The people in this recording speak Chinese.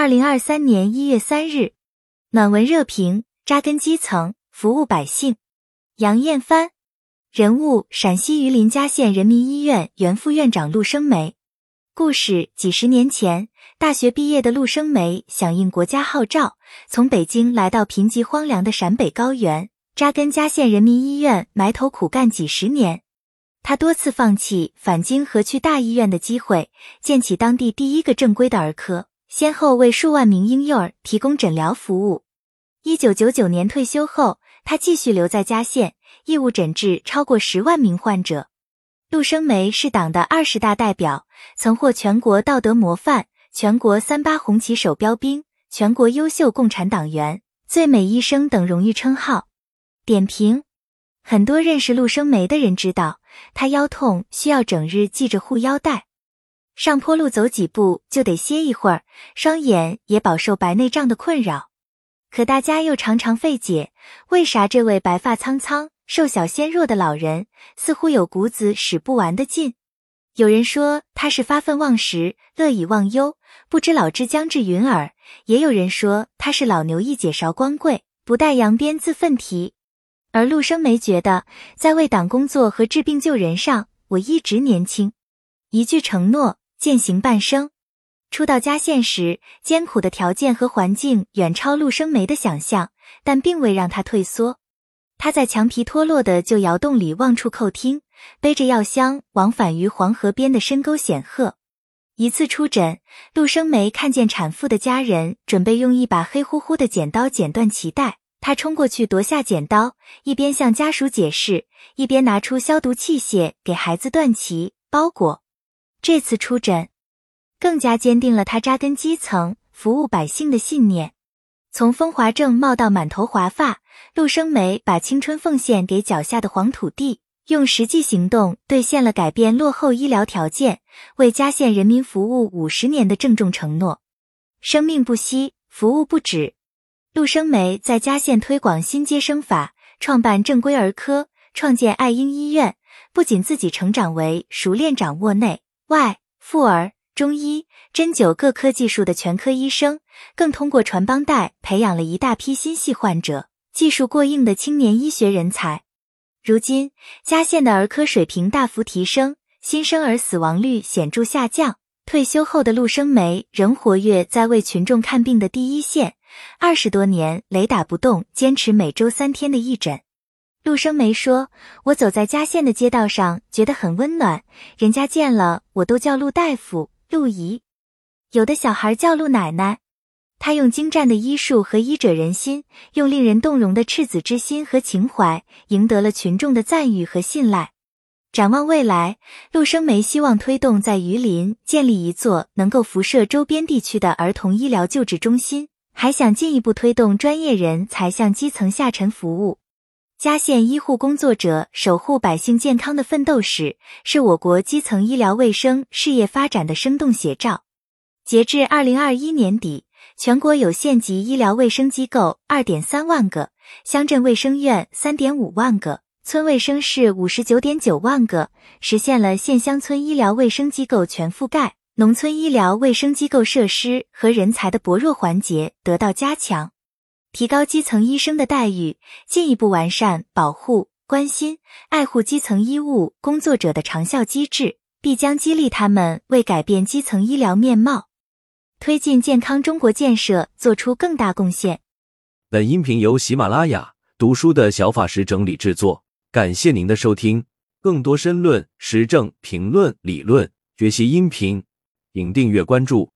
二零二三年一月三日，暖文热评：扎根基层，服务百姓。杨艳帆，人物：陕西榆林嘉县人民医院原副院长陆生梅。故事：几十年前，大学毕业的陆生梅响应国家号召，从北京来到贫瘠荒凉的陕北高原，扎根嘉县人民医院，埋头苦干几十年。他多次放弃返京和去大医院的机会，建起当地第一个正规的儿科，先后为数万名婴幼儿提供诊疗服务。一九九九年退休后，他继续留在嘉县，义务诊治超过十万名患者。陆生梅是党的二十大代表，曾获全国道德模范、全国三八红旗手标兵、全国优秀共产党员、最美医生等荣誉称号。点评：很多认识陆生梅的人知道。他腰痛需要整日系着护腰带，上坡路走几步就得歇一会儿，双眼也饱受白内障的困扰。可大家又常常费解，为啥这位白发苍苍、瘦小纤弱的老人似乎有股子使不完的劲？有人说他是发愤忘食、乐以忘忧，不知老之将至云耳；也有人说他是老牛一解韶光贵，不待扬鞭自奋蹄。而陆生梅觉得，在为党工作和治病救人上，我一直年轻。一句承诺，践行半生。初到嘉县时，艰苦的条件和环境远超陆生梅的想象，但并未让他退缩。他在墙皮脱落的旧窑洞里望处叩听，背着药箱往返于黄河边的深沟险壑。一次出诊，陆生梅看见产妇的家人准备用一把黑乎乎的剪刀剪断脐带。他冲过去夺下剪刀，一边向家属解释，一边拿出消毒器械给孩子断脐包裹。这次出诊，更加坚定了他扎根基层、服务百姓的信念。从风华正茂到满头华发，陆生梅把青春奉献给脚下的黄土地，用实际行动兑现了改变落后医疗条件、为嘉县人民服务五十年的郑重承诺。生命不息，服务不止。陆生梅在嘉县推广新接生法，创办正规儿科，创建爱婴医院，不仅自己成长为熟练掌握内外妇儿、中医、针灸各科技术的全科医生，更通过传帮带培养了一大批心系患者、技术过硬的青年医学人才。如今，嘉县的儿科水平大幅提升，新生儿死亡率显著下降。退休后的陆生梅仍活跃在为群众看病的第一线。二十多年雷打不动，坚持每周三天的义诊。陆生梅说：“我走在嘉县的街道上，觉得很温暖，人家见了我都叫陆大夫、陆姨，有的小孩叫陆奶奶。他用精湛的医术和医者仁心，用令人动容的赤子之心和情怀，赢得了群众的赞誉和信赖。展望未来，陆生梅希望推动在榆林建立一座能够辐射周边地区的儿童医疗救治中心。”还想进一步推动专业人才向基层下沉服务。嘉县医护工作者守护百姓健康的奋斗史，是我国基层医疗卫生事业发展的生动写照。截至二零二一年底，全国有县级医疗卫生机构二点三万个，乡镇卫生院三点五万个，村卫生室五十九点九万个，实现了县乡村医疗卫生机构全覆盖。农村医疗卫生机构设施和人才的薄弱环节得到加强，提高基层医生的待遇，进一步完善保护、关心、爱护基层医务工作者的长效机制，必将激励他们为改变基层医疗面貌、推进健康中国建设做出更大贡献。本音频由喜马拉雅读书的小法师整理制作，感谢您的收听。更多深论、时政评论、理论学习音频。请订阅关注。